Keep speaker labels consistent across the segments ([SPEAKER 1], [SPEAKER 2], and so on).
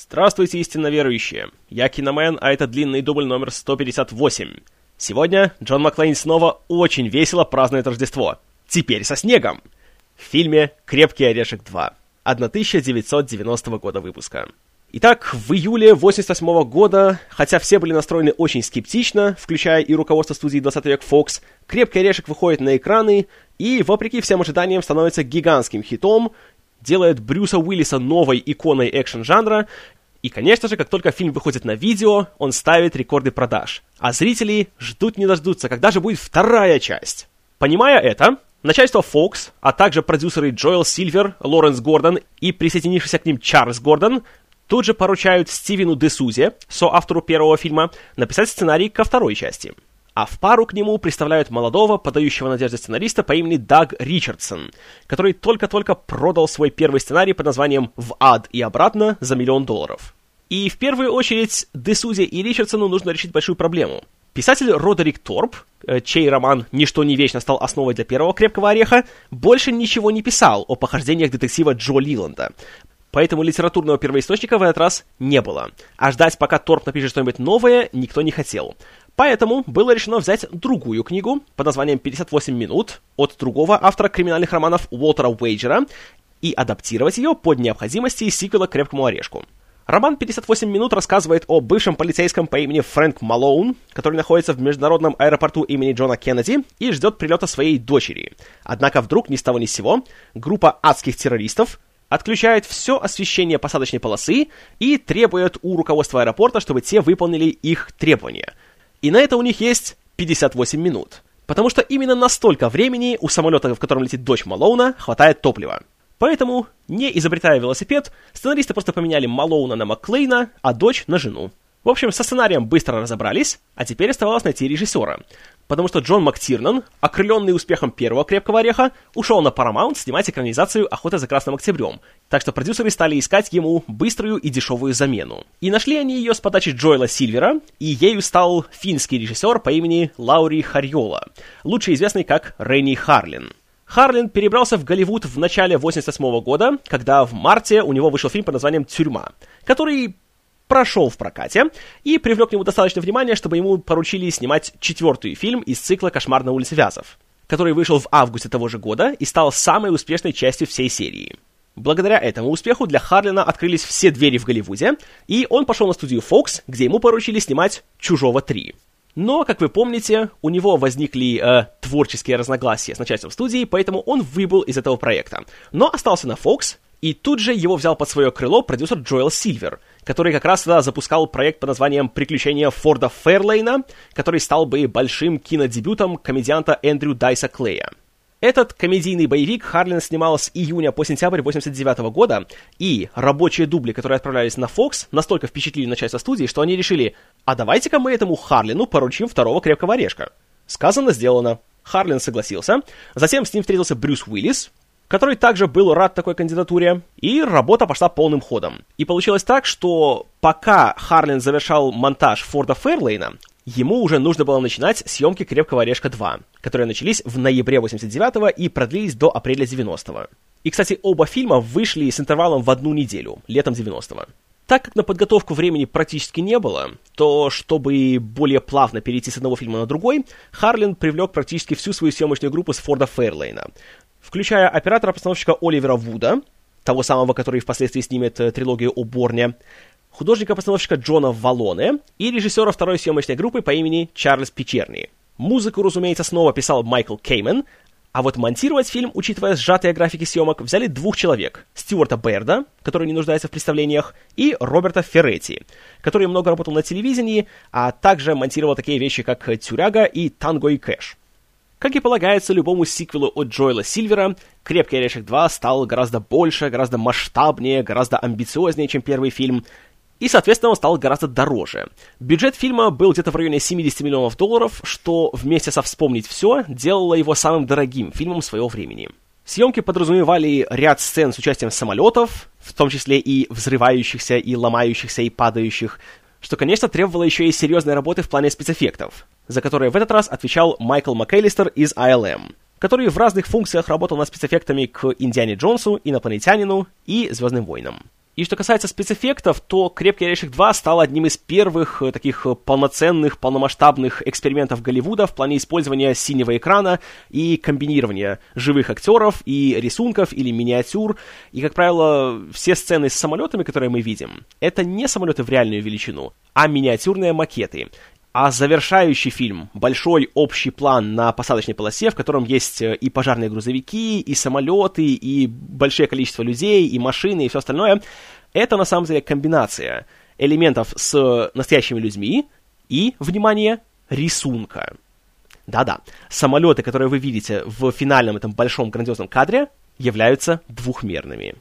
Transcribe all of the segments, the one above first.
[SPEAKER 1] Здравствуйте, истинно верующие! Я Киномен, а это длинный дубль номер 158. Сегодня Джон Маклейн снова очень весело празднует Рождество. Теперь со снегом! В фильме «Крепкий орешек 2» 1990 года выпуска. Итак, в июле 88 года, хотя все были настроены очень скептично, включая и руководство студии 20 век Fox, «Крепкий орешек» выходит на экраны и, вопреки всем ожиданиям, становится гигантским хитом, делает Брюса Уиллиса новой иконой экшн-жанра, и, конечно же, как только фильм выходит на видео, он ставит рекорды продаж. А зрители ждут не дождутся, когда же будет вторая часть. Понимая это, начальство Fox, а также продюсеры Джоэл Сильвер, Лоренс Гордон и присоединившийся к ним Чарльз Гордон тут же поручают Стивену Десузе, соавтору первого фильма, написать сценарий ко второй части – а в пару к нему представляют молодого, подающего надежды сценариста по имени Даг Ричардсон, который только-только продал свой первый сценарий под названием «В ад и обратно» за миллион долларов. И в первую очередь Десузе и Ричардсону нужно решить большую проблему. Писатель Родерик Торп, э, чей роман «Ничто не вечно» стал основой для первого «Крепкого ореха», больше ничего не писал о похождениях детектива Джо Лиланда. Поэтому литературного первоисточника в этот раз не было. А ждать, пока Торп напишет что-нибудь новое, никто не хотел. Поэтому было решено взять другую книгу под названием «58 минут» от другого автора криминальных романов Уолтера Уэйджера и адаптировать ее под необходимости сиквела «Крепкому орешку». Роман «58 минут» рассказывает о бывшем полицейском по имени Фрэнк Малоун, который находится в международном аэропорту имени Джона Кеннеди и ждет прилета своей дочери. Однако вдруг ни с того ни с сего группа адских террористов отключает все освещение посадочной полосы и требует у руководства аэропорта, чтобы те выполнили их требования – и на это у них есть 58 минут. Потому что именно настолько времени у самолета, в котором летит дочь Малоуна, хватает топлива. Поэтому, не изобретая велосипед, сценаристы просто поменяли Малоуна на Макклейна, а дочь на жену. В общем, со сценарием быстро разобрались, а теперь оставалось найти режиссера потому что Джон МакТирнан, окрыленный успехом первого «Крепкого ореха», ушел на Paramount снимать экранизацию «Охота за Красным Октябрем», так что продюсеры стали искать ему быструю и дешевую замену. И нашли они ее с подачи Джоэла Сильвера, и ею стал финский режиссер по имени Лаури Харьола, лучше известный как Ренни Харлин. Харлин перебрался в Голливуд в начале 88 года, когда в марте у него вышел фильм под названием «Тюрьма», который прошел в прокате и привлек к нему достаточно внимания, чтобы ему поручили снимать четвертый фильм из цикла «Кошмар на улице Вязов», который вышел в августе того же года и стал самой успешной частью всей серии. Благодаря этому успеху для Харлина открылись все двери в Голливуде, и он пошел на студию Fox, где ему поручили снимать «Чужого 3». Но, как вы помните, у него возникли э, творческие разногласия с начальством студии, поэтому он выбыл из этого проекта. Но остался на Fox, и тут же его взял под свое крыло продюсер Джоэл Сильвер, который как раз тогда запускал проект под названием «Приключения Форда Ферлейна», который стал бы большим кинодебютом комедианта Эндрю Дайса Клея. Этот комедийный боевик Харлин снимал с июня по сентябрь 89 года, и рабочие дубли, которые отправлялись на Fox, настолько впечатлили начальство студии, что они решили, а давайте-ка мы этому Харлину поручим второго крепкого орешка. Сказано, сделано. Харлин согласился. Затем с ним встретился Брюс Уиллис, который также был рад такой кандидатуре, и работа пошла полным ходом. И получилось так, что пока Харлин завершал монтаж Форда Ферлейна, ему уже нужно было начинать съемки «Крепкого орешка 2», которые начались в ноябре 89-го и продлились до апреля 90-го. И, кстати, оба фильма вышли с интервалом в одну неделю, летом 90-го. Так как на подготовку времени практически не было, то чтобы более плавно перейти с одного фильма на другой, Харлин привлек практически всю свою съемочную группу с Форда Фейрлейна включая оператора-постановщика Оливера Вуда, того самого, который впоследствии снимет э, трилогию о Борне, художника-постановщика Джона Валоне и режиссера второй съемочной группы по имени Чарльз Печерни. Музыку, разумеется, снова писал Майкл Кеймен, а вот монтировать фильм, учитывая сжатые графики съемок, взяли двух человек. Стюарта Берда, который не нуждается в представлениях, и Роберта Ферретти, который много работал на телевидении, а также монтировал такие вещи, как «Тюряга» и «Танго и Кэш». Как и полагается любому сиквелу от Джоэла Сильвера, «Крепкий орешек 2» стал гораздо больше, гораздо масштабнее, гораздо амбициознее, чем первый фильм, и, соответственно, он стал гораздо дороже. Бюджет фильма был где-то в районе 70 миллионов долларов, что вместе со «Вспомнить все» делало его самым дорогим фильмом своего времени. Съемки подразумевали ряд сцен с участием самолетов, в том числе и взрывающихся, и ломающихся, и падающих, что, конечно, требовало еще и серьезной работы в плане спецэффектов, за которые в этот раз отвечал Майкл МакКеллистер из ILM, который в разных функциях работал над спецэффектами к Индиане Джонсу, Инопланетянину и Звездным войнам. И что касается спецэффектов, то «Крепкий орешек 2» стал одним из первых э, таких э, полноценных, полномасштабных экспериментов Голливуда в плане использования синего экрана и комбинирования живых актеров и рисунков или миниатюр. И, как правило, все сцены с самолетами, которые мы видим, это не самолеты в реальную величину, а миниатюрные макеты. А завершающий фильм — большой общий план на посадочной полосе, в котором есть э, и пожарные грузовики, и самолеты, и большое количество людей, и машины, и все остальное — это на самом деле комбинация элементов с настоящими людьми и, внимание, рисунка. Да-да, самолеты, которые вы видите в финальном этом большом грандиозном кадре, являются двухмерными.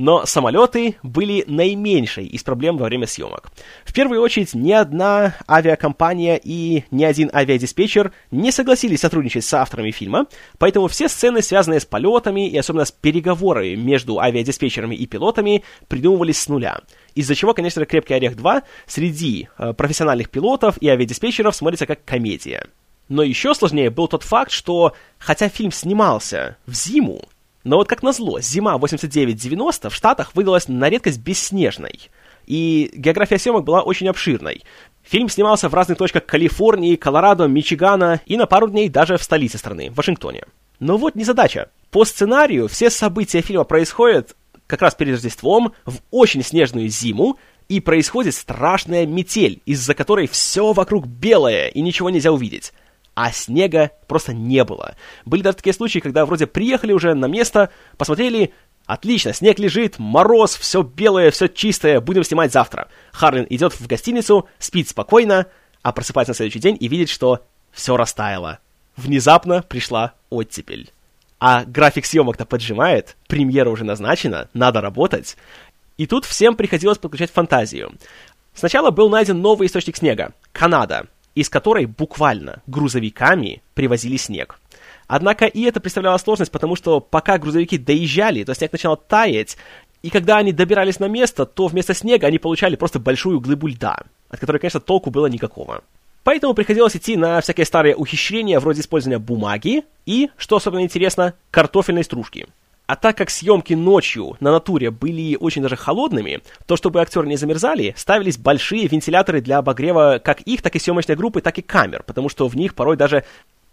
[SPEAKER 1] Но самолеты были наименьшей из проблем во время съемок. В первую очередь, ни одна авиакомпания и ни один авиадиспетчер не согласились сотрудничать с авторами фильма, поэтому все сцены, связанные с полетами и особенно с переговорами между авиадиспетчерами и пилотами, придумывались с нуля. Из-за чего, конечно, «Крепкий орех 2» среди э, профессиональных пилотов и авиадиспетчеров смотрится как комедия. Но еще сложнее был тот факт, что хотя фильм снимался в зиму, но вот как назло, зима 89-90 в Штатах выдалась на редкость бесснежной. И география съемок была очень обширной. Фильм снимался в разных точках Калифорнии, Колорадо, Мичигана и на пару дней даже в столице страны, в Вашингтоне. Но вот не задача. По сценарию все события фильма происходят как раз перед Рождеством, в очень снежную зиму, и происходит страшная метель, из-за которой все вокруг белое и ничего нельзя увидеть а снега просто не было. Были даже такие случаи, когда вроде приехали уже на место, посмотрели, отлично, снег лежит, мороз, все белое, все чистое, будем снимать завтра. Харлин идет в гостиницу, спит спокойно, а просыпается на следующий день и видит, что все растаяло. Внезапно пришла оттепель. А график съемок-то поджимает, премьера уже назначена, надо работать. И тут всем приходилось подключать фантазию. Сначала был найден новый источник снега — Канада — из которой буквально грузовиками привозили снег. Однако и это представляло сложность, потому что пока грузовики доезжали, то снег начинал таять, и когда они добирались на место, то вместо снега они получали просто большую глыбу льда, от которой, конечно, толку было никакого. Поэтому приходилось идти на всякие старые ухищрения вроде использования бумаги и, что особенно интересно, картофельной стружки – а так как съемки ночью на натуре были очень даже холодными, то чтобы актеры не замерзали, ставились большие вентиляторы для обогрева как их, так и съемочной группы, так и камер, потому что в них порой даже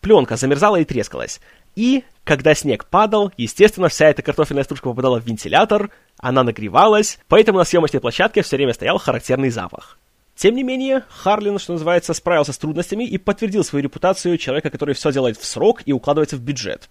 [SPEAKER 1] пленка замерзала и трескалась. И, когда снег падал, естественно, вся эта картофельная стружка попадала в вентилятор, она нагревалась, поэтому на съемочной площадке все время стоял характерный запах. Тем не менее, Харлин, что называется, справился с трудностями и подтвердил свою репутацию человека, который все делает в срок и укладывается в бюджет.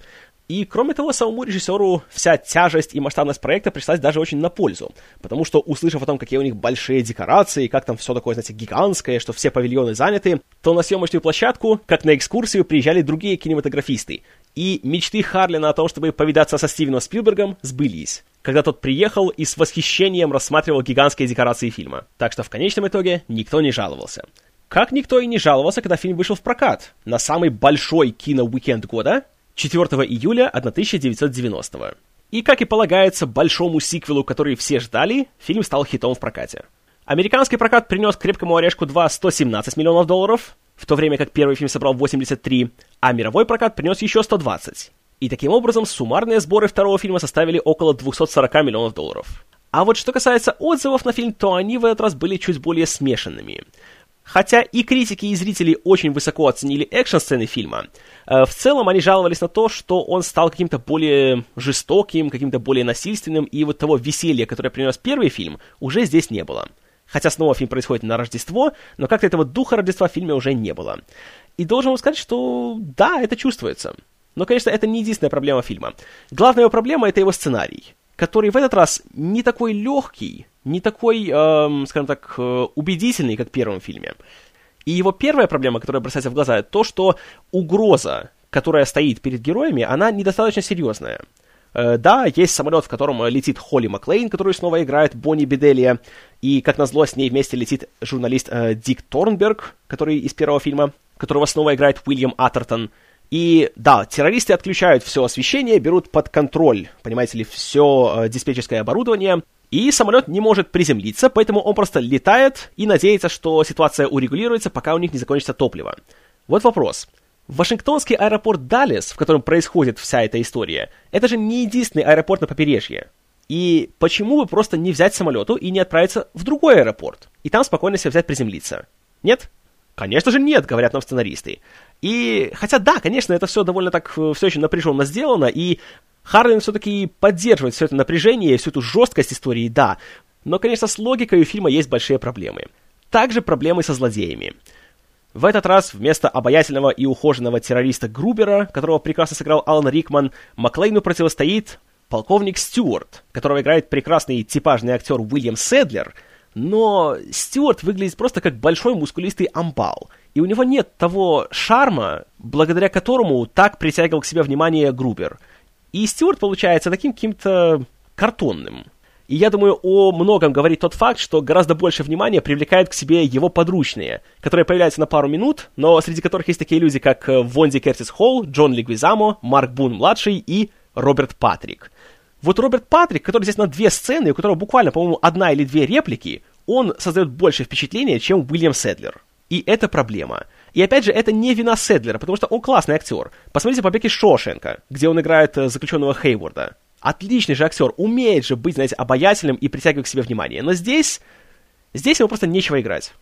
[SPEAKER 1] И, кроме того, самому режиссеру вся тяжесть и масштабность проекта пришлась даже очень на пользу, потому что, услышав о том, какие у них большие декорации, как там все такое, знаете, гигантское, что все павильоны заняты, то на съемочную площадку, как на экскурсию, приезжали другие кинематографисты. И мечты Харлина о том, чтобы повидаться со Стивеном Спилбергом, сбылись, когда тот приехал и с восхищением рассматривал гигантские декорации фильма. Так что в конечном итоге никто не жаловался. Как никто и не жаловался, когда фильм вышел в прокат. На самый большой кино-уикенд года 4 июля 1990 И, как и полагается большому сиквелу, который все ждали, фильм стал хитом в прокате. Американский прокат принес «Крепкому орешку 2» 117 миллионов долларов, в то время как первый фильм собрал 83, а мировой прокат принес еще 120. И таким образом суммарные сборы второго фильма составили около 240 миллионов долларов. А вот что касается отзывов на фильм, то они в этот раз были чуть более смешанными. Хотя и критики, и зрители очень высоко оценили экшн-сцены фильма, э, в целом они жаловались на то, что он стал каким-то более жестоким, каким-то более насильственным, и вот того веселья, которое принес первый фильм, уже здесь не было. Хотя снова фильм происходит на Рождество, но как-то этого духа Рождества в фильме уже не было. И должен вам сказать, что да, это чувствуется. Но, конечно, это не единственная проблема фильма. Главная его проблема — это его сценарий, который в этот раз не такой легкий, не такой, эм, скажем так, э, убедительный, как в первом фильме. И его первая проблема, которая бросается в глаза, это то, что угроза, которая стоит перед героями, она недостаточно серьезная. Э, да, есть самолет, в котором летит Холли Маклейн, которую снова играет Бонни Беделия, и, как назло, с ней вместе летит журналист э, Дик Торнберг, который из первого фильма, которого снова играет Уильям Атертон. И да, террористы отключают все освещение, берут под контроль, понимаете ли, все э, диспетчерское оборудование, и самолет не может приземлиться, поэтому он просто летает и надеется, что ситуация урегулируется, пока у них не закончится топливо. Вот вопрос. Вашингтонский аэропорт Даллес, в котором происходит вся эта история, это же не единственный аэропорт на побережье. И почему бы просто не взять самолету и не отправиться в другой аэропорт? И там спокойно себя взять приземлиться? Нет? Конечно же нет, говорят нам сценаристы. И, хотя да, конечно, это все довольно так э, все очень напряженно сделано, и Харлин все-таки поддерживает все это напряжение, всю эту жесткость истории, да. Но, конечно, с логикой у фильма есть большие проблемы. Также проблемы со злодеями. В этот раз вместо обаятельного и ухоженного террориста Грубера, которого прекрасно сыграл Алан Рикман, Маклейну противостоит полковник Стюарт, которого играет прекрасный типажный актер Уильям Седлер, но Стюарт выглядит просто как большой мускулистый амбал, и у него нет того шарма, благодаря которому так притягивал к себе внимание Грубер. И Стюарт получается таким каким-то картонным. И я думаю, о многом говорит тот факт, что гораздо больше внимания привлекают к себе его подручные, которые появляются на пару минут, но среди которых есть такие люди, как э, Вонди Кертис Холл, Джон Лигвизамо, Марк Бун-младший и Роберт Патрик. Вот Роберт Патрик, который здесь на две сцены, у которого буквально, по-моему, одна или две реплики, он создает больше впечатления, чем Уильям Седлер. И это проблема. И опять же, это не вина Седлера, потому что он классный актер. Посмотрите «Побег из Шошенка», где он играет э, заключенного Хейворда. Отличный же актер, умеет же быть, знаете, обаятельным и притягивать к себе внимание. Но здесь, здесь ему просто нечего играть.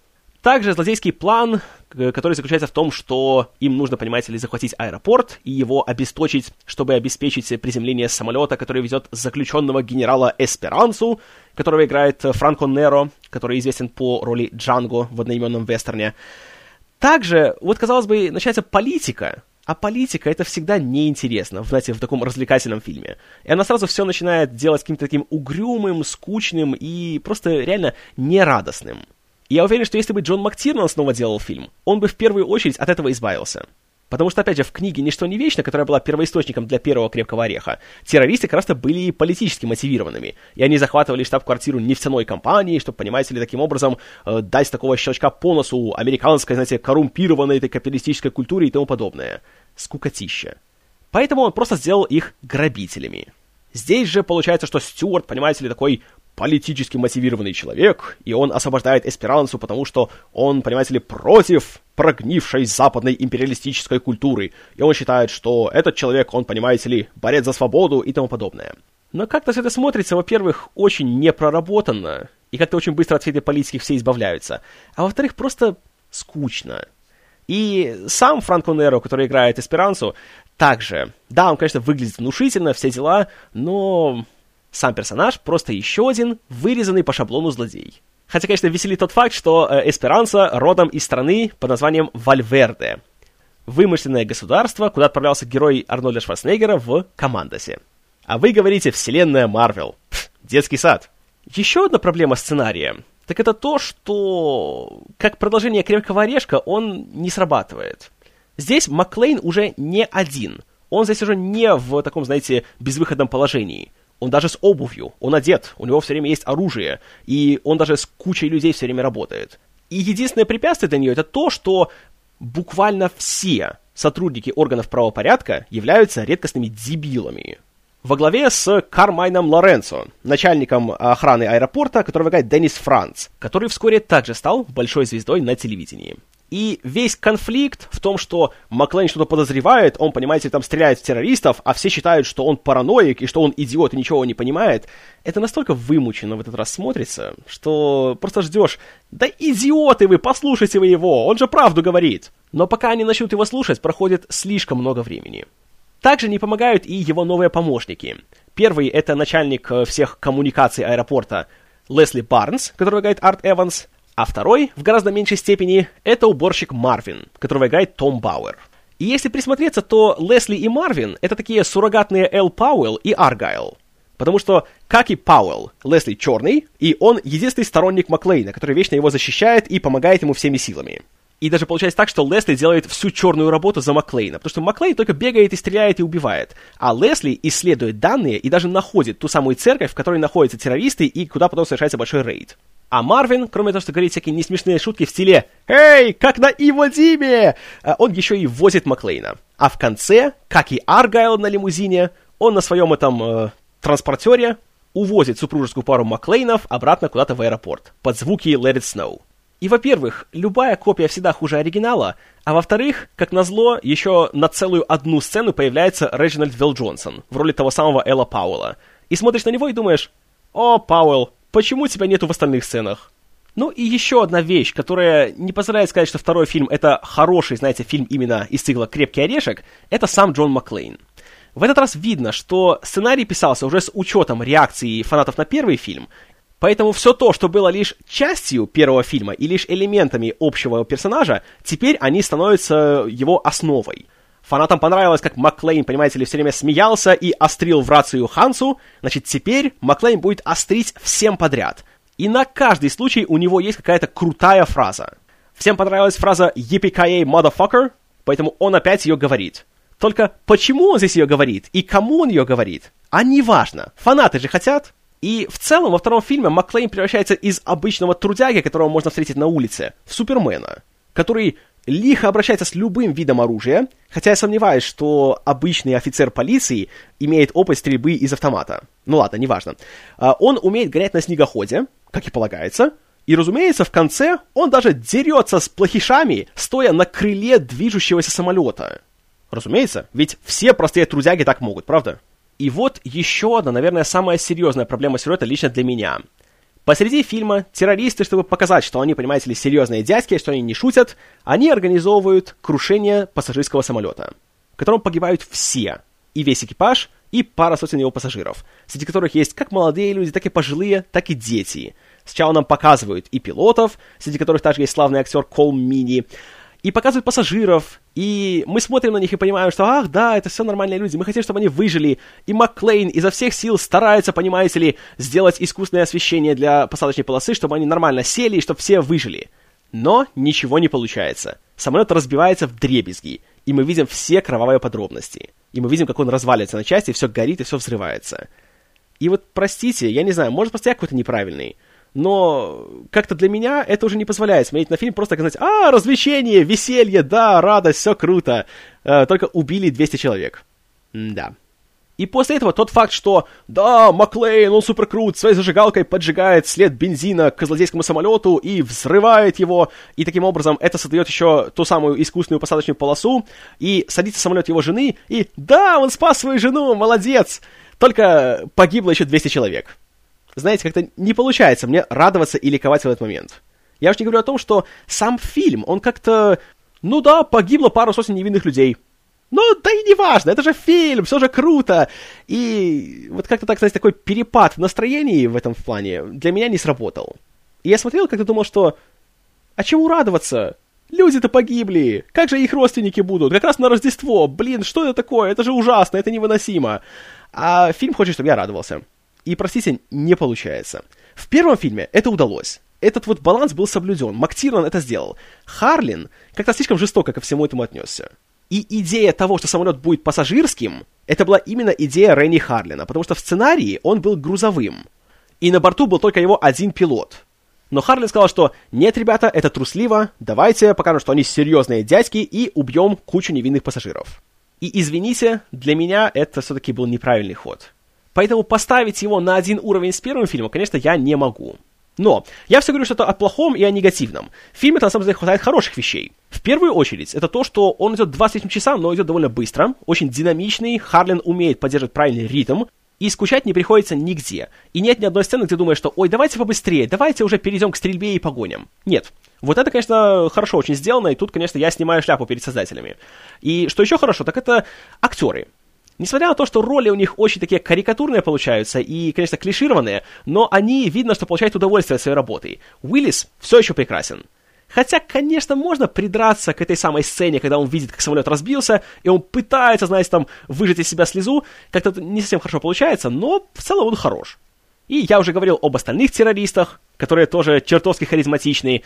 [SPEAKER 1] Также злодейский план, который заключается в том, что им нужно, понимаете ли, захватить аэропорт и его обесточить, чтобы обеспечить приземление самолета, который везет заключенного генерала Эсперансу, которого играет Франко Неро, который известен по роли Джанго в одноименном вестерне. Также, вот, казалось бы, начинается политика, а политика это всегда неинтересно, знаете, в таком развлекательном фильме. И она сразу все начинает делать каким-то таким угрюмым, скучным и просто реально нерадостным. И я уверен, что если бы Джон Мактирнан снова делал фильм, он бы в первую очередь от этого избавился. Потому что, опять же, в книге «Ничто не вечно», которая была первоисточником для первого «Крепкого ореха», террористы как раз-то были политически мотивированными. И они захватывали штаб-квартиру нефтяной компании, чтобы, понимаете ли, таким образом э, дать такого щелчка по носу американской, знаете, коррумпированной этой капиталистической культуре и тому подобное. Скукотища. Поэтому он просто сделал их грабителями. Здесь же получается, что Стюарт, понимаете ли, такой политически мотивированный человек, и он освобождает Эсперансу, потому что он, понимаете ли, против прогнившей западной империалистической культуры, и он считает, что этот человек, он, понимаете ли, борец за свободу и тому подобное. Но как-то все это смотрится, во-первых, очень непроработанно, и как-то очень быстро от всей этой политики все избавляются, а во-вторых, просто скучно. И сам Франко Неро, который играет Эсперансу, также, да, он, конечно, выглядит внушительно, все дела, но сам персонаж просто еще один вырезанный по шаблону злодей. Хотя, конечно, веселит тот факт, что э, Эсперанса родом из страны под названием Вальверде. Вымышленное государство, куда отправлялся герой Арнольда Шварценеггера в Командосе. А вы говорите «Вселенная Марвел». Детский сад. Еще одна проблема сценария. Так это то, что как продолжение «Крепкого орешка» он не срабатывает. Здесь Маклейн уже не один. Он здесь уже не в таком, знаете, безвыходном положении – он даже с обувью, он одет, у него все время есть оружие, и он даже с кучей людей все время работает. И единственное препятствие для нее это то, что буквально все сотрудники органов правопорядка являются редкостными дебилами. Во главе с Кармайном Лоренцо, начальником охраны аэропорта, которого играет Деннис Франц, который вскоре также стал большой звездой на телевидении. И весь конфликт в том, что Маклейн что-то подозревает, он, понимаете, там стреляет в террористов, а все считают, что он параноик и что он идиот и ничего не понимает, это настолько вымученно в этот раз смотрится, что просто ждешь, да идиоты вы, послушайте вы его, он же правду говорит. Но пока они начнут его слушать, проходит слишком много времени. Также не помогают и его новые помощники. Первый — это начальник э, всех коммуникаций аэропорта Лесли Барнс, который играет Арт Эванс, а второй, в гораздо меньшей степени, это уборщик Марвин, которого играет Том Бауэр. И если присмотреться, то Лесли и Марвин — это такие суррогатные Эл Пауэлл и Аргайл. Потому что, как и Пауэлл, Лесли черный, и он единственный сторонник Маклейна, который вечно его защищает и помогает ему всеми силами. И даже получается так, что Лесли делает всю черную работу за Маклейна, потому что Маклейн только бегает и стреляет и убивает. А Лесли исследует данные и даже находит ту самую церковь, в которой находятся террористы и куда потом совершается большой рейд. А Марвин, кроме того, что говорит всякие несмешные шутки в стиле «Эй, как на Иво Диме!», э, он еще и возит Маклейна. А в конце, как и Аргайл на лимузине, он на своем этом э, транспортере увозит супружескую пару Маклейнов обратно куда-то в аэропорт под звуки Let It Snow. И, во-первых, любая копия всегда хуже оригинала, а во-вторых, как назло, еще на целую одну сцену появляется Реджинальд Вилл Джонсон в роли того самого Элла Пауэлла. И смотришь на него и думаешь, «О, Пауэлл, почему тебя нету в остальных сценах?» Ну и еще одна вещь, которая не позволяет сказать, что второй фильм это хороший, знаете, фильм именно из цикла «Крепкий орешек», это сам Джон Маклейн. В этот раз видно, что сценарий писался уже с учетом реакции фанатов на первый фильм, поэтому все то, что было лишь частью первого фильма и лишь элементами общего персонажа, теперь они становятся его основой. Фанатам понравилось, как Маклейн, понимаете ли, все время смеялся и острил в рацию Хансу, значит, теперь Маклейн будет острить всем подряд – и на каждый случай у него есть какая-то крутая фраза. Всем понравилась фраза «Yippee-ki-yay, motherfucker», поэтому он опять ее говорит. Только почему он здесь ее говорит и кому он ее говорит, а не важно. Фанаты же хотят. И в целом во втором фильме Маклейн превращается из обычного трудяги, которого можно встретить на улице, в Супермена, который лихо обращается с любым видом оружия, хотя я сомневаюсь, что обычный офицер полиции имеет опыт стрельбы из автомата. Ну ладно, неважно. А, он умеет гонять на снегоходе, как и полагается, и, разумеется, в конце он даже дерется с плохишами, стоя на крыле движущегося самолета. Разумеется, ведь все простые трудяги так могут, правда? И вот еще одна, наверное, самая серьезная проблема сюжета лично для меня. Посреди фильма террористы, чтобы показать, что они, понимаете ли, серьезные дядьки, что они не шутят, они организовывают крушение пассажирского самолета, в котором погибают все, и весь экипаж, и пара сотен его пассажиров, среди которых есть как молодые люди, так и пожилые, так и дети. Сначала нам показывают и пилотов, среди которых также есть славный актер Кол Мини, и показывают пассажиров, и мы смотрим на них и понимаем, что, ах, да, это все нормальные люди, мы хотим, чтобы они выжили, и Макклейн изо всех сил старается, понимаете ли, сделать искусственное освещение для посадочной полосы, чтобы они нормально сели и чтобы все выжили. Но ничего не получается. Самолет разбивается в дребезги, и мы видим все кровавые подробности. И мы видим, как он разваливается на части, все горит и все взрывается. И вот, простите, я не знаю, может, просто я какой-то неправильный, но как-то для меня это уже не позволяет смотреть на фильм просто сказать, а, развлечение, веселье, да, радость, все круто, э, только убили 200 человек. Да. И после этого тот факт, что да, Маклейн, он супер крут, своей зажигалкой поджигает след бензина к злодейскому самолету и взрывает его, и таким образом это создает еще ту самую искусственную посадочную полосу, и садится самолет его жены, и да, он спас свою жену, молодец! Только погибло еще 200 человек знаете, как-то не получается мне радоваться и ликовать в этот момент. Я уж не говорю о том, что сам фильм, он как-то... Ну да, погибло пару сотен невинных людей. Ну, да и не важно, это же фильм, все же круто. И вот как-то так, знаете, такой перепад в настроении в этом плане для меня не сработал. И я смотрел, как-то думал, что... А чему радоваться? Люди-то погибли. Как же их родственники будут? Как раз на Рождество. Блин, что это такое? Это же ужасно, это невыносимо. А фильм хочет, чтобы я радовался. И, простите, не получается. В первом фильме это удалось. Этот вот баланс был соблюден. Мактирон это сделал. Харлин как-то слишком жестоко ко всему этому отнесся. И идея того, что самолет будет пассажирским, это была именно идея Ренни Харлина, потому что в сценарии он был грузовым. И на борту был только его один пилот. Но Харлин сказал, что нет, ребята, это трусливо, давайте покажем, что они серьезные дядьки и убьем кучу невинных пассажиров. И извините, для меня это все-таки был неправильный ход. Поэтому поставить его на один уровень с первым фильмом, конечно, я не могу. Но я все говорю что-то о плохом и о негативном. В фильме на самом деле хватает хороших вещей. В первую очередь, это то, что он идет 28 часа, но идет довольно быстро, очень динамичный, Харлин умеет поддерживать правильный ритм, и скучать не приходится нигде. И нет ни одной сцены, где думаешь, что «Ой, давайте побыстрее, давайте уже перейдем к стрельбе и погоням». Нет. Вот это, конечно, хорошо очень сделано, и тут, конечно, я снимаю шляпу перед создателями. И что еще хорошо, так это актеры. Несмотря на то, что роли у них очень такие карикатурные получаются и, конечно, клишированные, но они, видно, что получают удовольствие от своей работы. Уиллис все еще прекрасен. Хотя, конечно, можно придраться к этой самой сцене, когда он видит, как самолет разбился, и он пытается, знаете, там, выжать из себя слезу. Как-то не совсем хорошо получается, но в целом он хорош. И я уже говорил об остальных террористах, которые тоже чертовски харизматичные.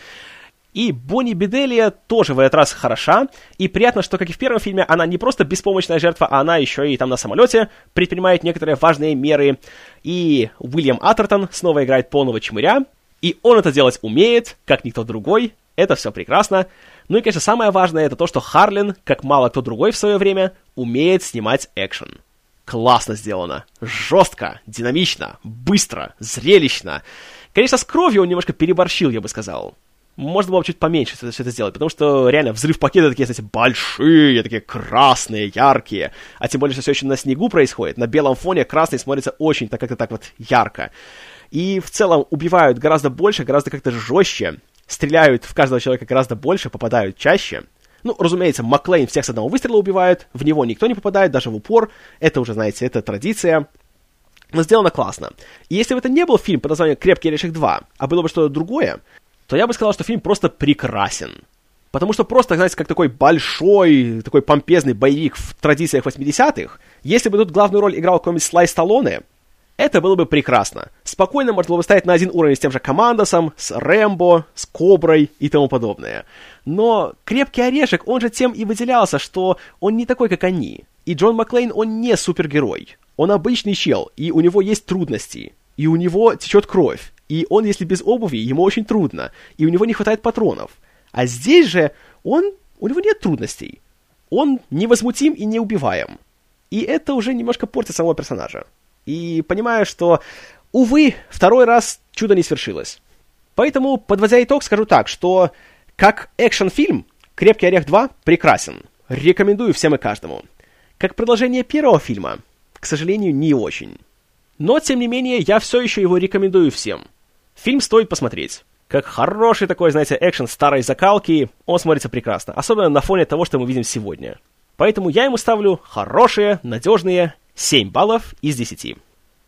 [SPEAKER 1] И Бонни Беделия тоже в этот раз хороша, и приятно, что, как и в первом фильме, она не просто беспомощная жертва, а она еще и там на самолете предпринимает некоторые важные меры. И Уильям Атертон снова играет полного чмыря, и он это делать умеет, как никто другой, это все прекрасно. Ну и, конечно, самое важное это то, что Харлин, как мало кто другой в свое время, умеет снимать экшен. Классно сделано, жестко, динамично, быстро, зрелищно. Конечно, с кровью он немножко переборщил, я бы сказал. Можно было бы чуть поменьше все это сделать, потому что реально взрыв пакеты такие, знаете, большие, такие красные, яркие, а тем более, что все еще на снегу происходит, на белом фоне красный смотрится очень так как-то так вот ярко. И в целом убивают гораздо больше, гораздо как-то жестче, стреляют в каждого человека гораздо больше, попадают чаще. Ну, разумеется, Маклейн всех с одного выстрела убивает, в него никто не попадает, даже в упор. Это уже, знаете, это традиция. Но сделано классно. И если бы это не был фильм под названием «Крепкий орешек 2», а было бы что-то другое, то я бы сказал, что фильм просто прекрасен. Потому что просто, знаете, как такой большой, такой помпезный боевик в традициях 80-х, если бы тут главную роль играл какой-нибудь Слай Сталлоне, это было бы прекрасно. Спокойно можно было бы ставить на один уровень с тем же Командосом, с Рэмбо, с Коброй и тому подобное. Но Крепкий Орешек, он же тем и выделялся, что он не такой, как они. И Джон Маклейн, он не супергерой. Он обычный чел, и у него есть трудности. И у него течет кровь. И он, если без обуви, ему очень трудно. И у него не хватает патронов. А здесь же он... У него нет трудностей. Он невозмутим и неубиваем. И это уже немножко портит самого персонажа. И понимаю, что, увы, второй раз чудо не свершилось. Поэтому, подводя итог, скажу так, что как экшн-фильм «Крепкий орех 2» прекрасен. Рекомендую всем и каждому. Как продолжение первого фильма, к сожалению, не очень. Но, тем не менее, я все еще его рекомендую всем. Фильм стоит посмотреть. Как хороший такой, знаете, экшен старой закалки, он смотрится прекрасно. Особенно на фоне того, что мы видим сегодня. Поэтому я ему ставлю хорошие, надежные 7 баллов из 10.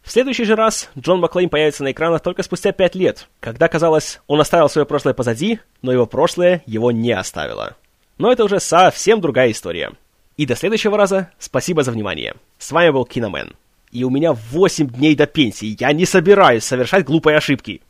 [SPEAKER 1] В следующий же раз Джон Маклейн появится на экранах только спустя 5 лет, когда, казалось, он оставил свое прошлое позади, но его прошлое его не оставило. Но это уже совсем другая история. И до следующего раза спасибо за внимание. С вами был Киномен. И у меня 8 дней до пенсии. Я не собираюсь совершать глупые ошибки.